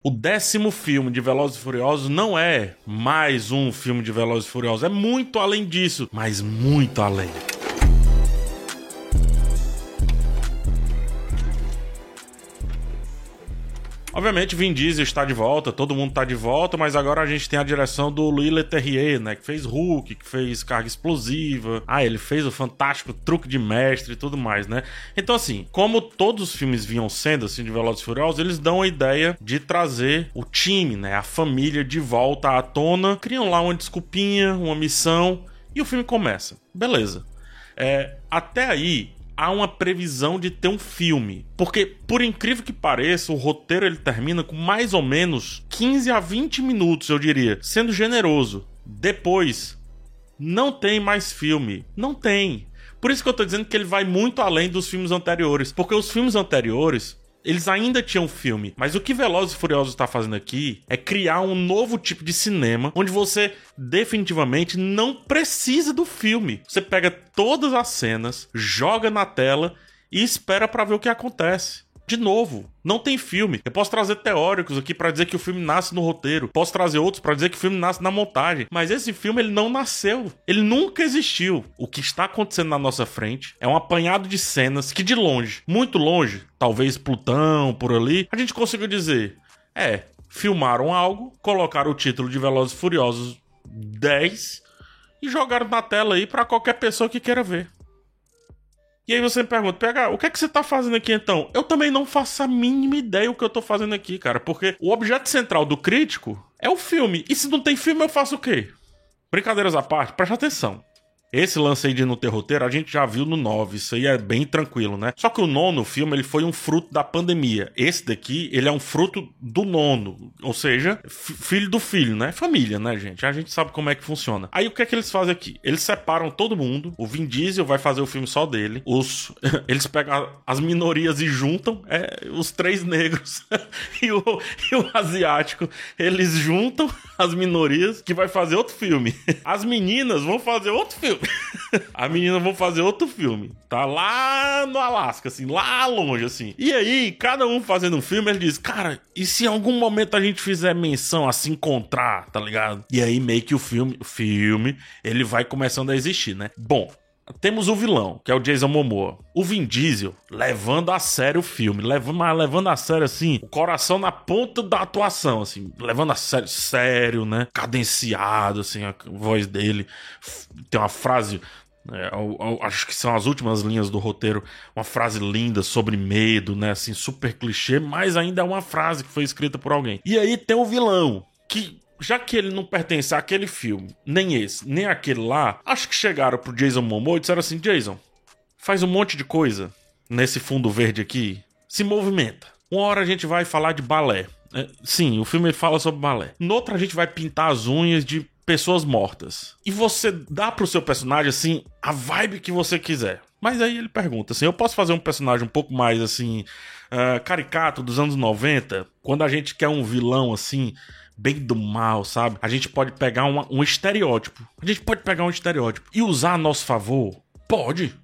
O décimo filme de Velozes e Furiosos não é mais um filme de Velozes e Furiosos, é muito além disso, mas muito além. Obviamente, Vin Diesel está de volta, todo mundo está de volta, mas agora a gente tem a direção do Louis Leterrier, né? Que fez Hulk, que fez Carga Explosiva. Ah, ele fez o fantástico Truque de Mestre e tudo mais, né? Então, assim, como todos os filmes vinham sendo, assim, de Velozes Furiosos, eles dão a ideia de trazer o time, né? A família de volta à tona. Criam lá uma desculpinha, uma missão, e o filme começa. Beleza. É, até aí, há uma previsão de ter um filme. Porque, por incrível que pareça, o roteiro ele termina com mais ou menos 15 a 20 minutos, eu diria, sendo generoso. Depois, não tem mais filme. Não tem. Por isso que eu tô dizendo que ele vai muito além dos filmes anteriores. Porque os filmes anteriores, eles ainda tinham filme, mas o que Velozes e Furiosos está fazendo aqui é criar um novo tipo de cinema onde você definitivamente não precisa do filme. Você pega todas as cenas, joga na tela e espera para ver o que acontece. De novo, não tem filme. Eu posso trazer teóricos aqui para dizer que o filme nasce no roteiro, posso trazer outros para dizer que o filme nasce na montagem, mas esse filme ele não nasceu, ele nunca existiu. O que está acontecendo na nossa frente é um apanhado de cenas que de longe, muito longe, talvez Plutão por ali, a gente conseguiu dizer, é, filmaram algo, colocaram o título de Velozes e Furiosos 10 e jogaram na tela aí para qualquer pessoa que queira ver. E aí você me pergunta, PH, o que é que você tá fazendo aqui então? Eu também não faço a mínima ideia o que eu tô fazendo aqui, cara, porque o objeto central do crítico é o filme. E se não tem filme, eu faço o quê? Brincadeiras à parte, preste atenção. Esse lance aí de não ter roteiro, a gente já viu no 9, isso aí é bem tranquilo, né? Só que o nono filme, ele foi um fruto da pandemia. Esse daqui, ele é um fruto do nono, ou seja, filho do filho, né? Família, né, gente? A gente sabe como é que funciona. Aí o que é que eles fazem aqui? Eles separam todo mundo, o Vin Diesel vai fazer o filme só dele, os eles pegam as minorias e juntam, é, os três negros e, o, e o asiático, eles juntam as minorias que vai fazer outro filme. As meninas vão fazer outro filme A menina vão fazer outro filme. Tá lá no Alasca, assim, lá longe, assim. E aí, cada um fazendo um filme, ele diz, cara, e se em algum momento a gente fizer menção a se encontrar, tá ligado? E aí, meio que o filme, o filme, ele vai começando a existir, né? Bom, temos o vilão, que é o Jason Momoa. O Vin Diesel levando a sério o filme, levando, mas levando a sério assim, o coração na ponta da atuação, assim, levando a sério, sério, né? Cadenciado, assim, a voz dele. Tem uma frase é, eu, eu, acho que são as últimas linhas do roteiro, uma frase linda sobre medo, né? Assim, super clichê, mas ainda é uma frase que foi escrita por alguém. E aí tem o vilão, que já que ele não pertence àquele filme, nem esse, nem aquele lá, acho que chegaram pro Jason Momoa e disseram assim: Jason, faz um monte de coisa nesse fundo verde aqui, se movimenta. Uma hora a gente vai falar de balé. É, sim, o filme fala sobre balé. Noutra a gente vai pintar as unhas de pessoas mortas. E você dá pro seu personagem, assim, a vibe que você quiser. Mas aí ele pergunta assim: eu posso fazer um personagem um pouco mais assim, uh, caricato dos anos 90? Quando a gente quer um vilão assim, bem do mal, sabe? A gente pode pegar uma, um estereótipo. A gente pode pegar um estereótipo e usar a nosso favor? Pode.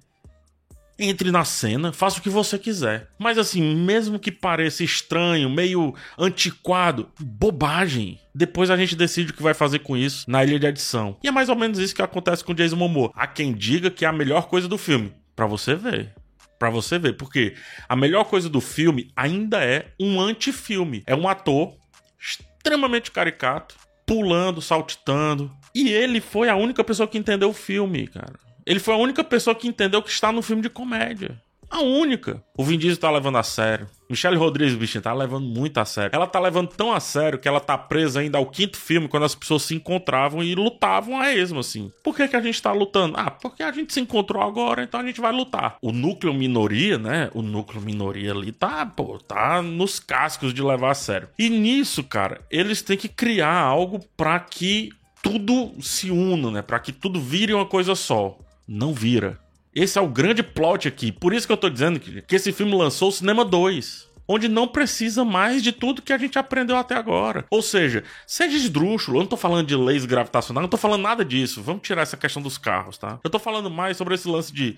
Entre na cena, faça o que você quiser. Mas assim, mesmo que pareça estranho, meio antiquado, bobagem. Depois a gente decide o que vai fazer com isso na ilha de edição. E é mais ou menos isso que acontece com Jason Momoa. Há quem diga que é a melhor coisa do filme. Para você ver. Para você ver, porque a melhor coisa do filme ainda é um antifilme. É um ator extremamente caricato, pulando, saltitando. E ele foi a única pessoa que entendeu o filme, cara. Ele foi a única pessoa que entendeu que está no filme de comédia. A única. O Vin Diesel tá levando a sério. Michelle Rodrigues, bichinho, tá levando muito a sério. Ela tá levando tão a sério que ela tá presa ainda ao quinto filme, quando as pessoas se encontravam e lutavam a esmo, assim. Por que, que a gente tá lutando? Ah, porque a gente se encontrou agora, então a gente vai lutar. O núcleo minoria, né? O núcleo minoria ali tá, pô, tá nos cascos de levar a sério. E nisso, cara, eles têm que criar algo para que tudo se una, né? Para que tudo vire uma coisa só. Não vira esse é o grande plot aqui. Por isso que eu tô dizendo que, que esse filme lançou o Cinema 2 onde não precisa mais de tudo que a gente aprendeu até agora. Ou seja, seja esdrúxulo, eu não tô falando de leis gravitacionais, não tô falando nada disso. Vamos tirar essa questão dos carros, tá? Eu tô falando mais sobre esse lance de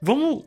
vamos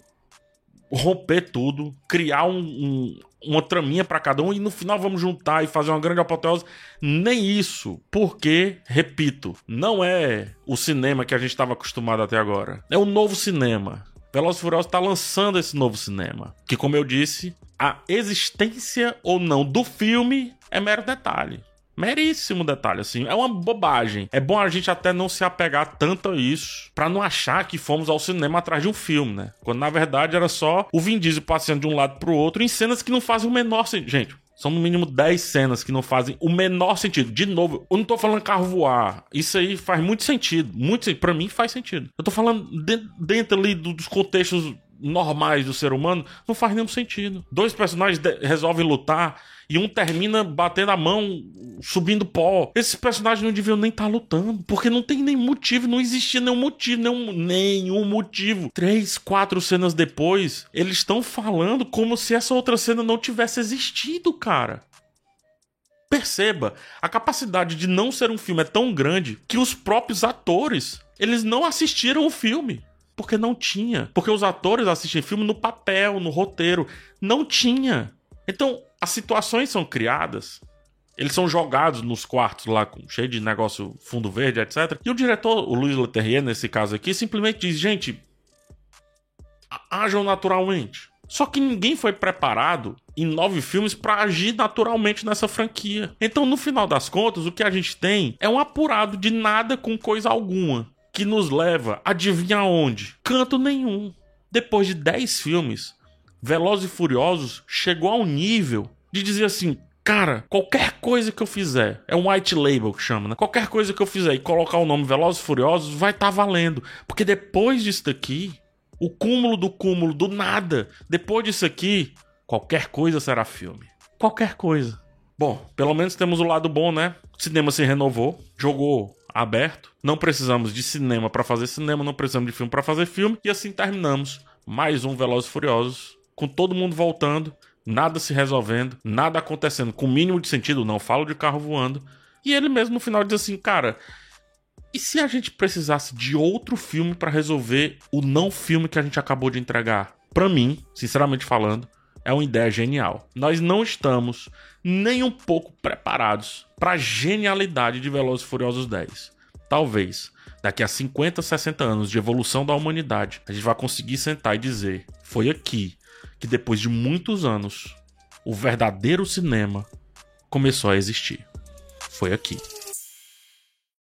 romper tudo, criar um, um uma traminha para cada um e no final vamos juntar e fazer uma grande apoteose. Nem isso, porque, repito, não é o cinema que a gente estava acostumado até agora. É o novo cinema. Velozes Furiosos está lançando esse novo cinema, que como eu disse, a existência ou não do filme é mero detalhe. Meríssimo detalhe, assim. É uma bobagem. É bom a gente até não se apegar tanto a isso, para não achar que fomos ao cinema atrás de um filme, né? Quando na verdade era só o Vin Diesel passeando de um lado pro outro em cenas que não fazem o menor sentido. Gente, são no mínimo 10 cenas que não fazem o menor sentido. De novo, eu não tô falando carro voar. Isso aí faz muito sentido. Muito. Pra mim faz sentido. Eu tô falando dentro ali dos contextos normais do ser humano, não faz nenhum sentido. Dois personagens resolvem lutar e um termina batendo a mão, subindo pó. Esses personagens não deviam nem estar tá lutando, porque não tem nem motivo, não existia nenhum motivo, nenhum, nenhum motivo. Três, quatro cenas depois, eles estão falando como se essa outra cena não tivesse existido, cara. Perceba, a capacidade de não ser um filme é tão grande que os próprios atores, eles não assistiram o filme. Porque não tinha. Porque os atores assistem filme no papel, no roteiro. Não tinha. Então, as situações são criadas. Eles são jogados nos quartos lá, com, cheio de negócio fundo verde, etc. E o diretor, o Luiz Leterrier, nesse caso aqui, simplesmente diz: gente, ajam naturalmente. Só que ninguém foi preparado em nove filmes para agir naturalmente nessa franquia. Então, no final das contas, o que a gente tem é um apurado de nada com coisa alguma que nos leva, adivinha onde? Canto nenhum. Depois de 10 filmes, Velozes e Furiosos chegou a um nível de dizer assim: cara, qualquer coisa que eu fizer, é um white label que chama, né? Qualquer coisa que eu fizer e colocar o nome Velozes e Furiosos vai estar tá valendo. Porque depois disso daqui, o cúmulo do cúmulo do nada, depois disso aqui, qualquer coisa será filme. Qualquer coisa. Bom, pelo menos temos o lado bom, né? O cinema se renovou, jogou aberto. Não precisamos de cinema para fazer cinema, não precisamos de filme para fazer filme. E assim terminamos mais um Velozes e Furiosos, com todo mundo voltando, nada se resolvendo, nada acontecendo com o mínimo de sentido, não falo de carro voando. E ele mesmo no final diz assim, cara, e se a gente precisasse de outro filme para resolver o não filme que a gente acabou de entregar? Para mim, sinceramente falando, é uma ideia genial. Nós não estamos nem um pouco preparados para a genialidade de Velozes e Furiosos 10. Talvez daqui a 50, 60 anos de evolução da humanidade, a gente vai conseguir sentar e dizer: foi aqui que depois de muitos anos o verdadeiro cinema começou a existir. Foi aqui.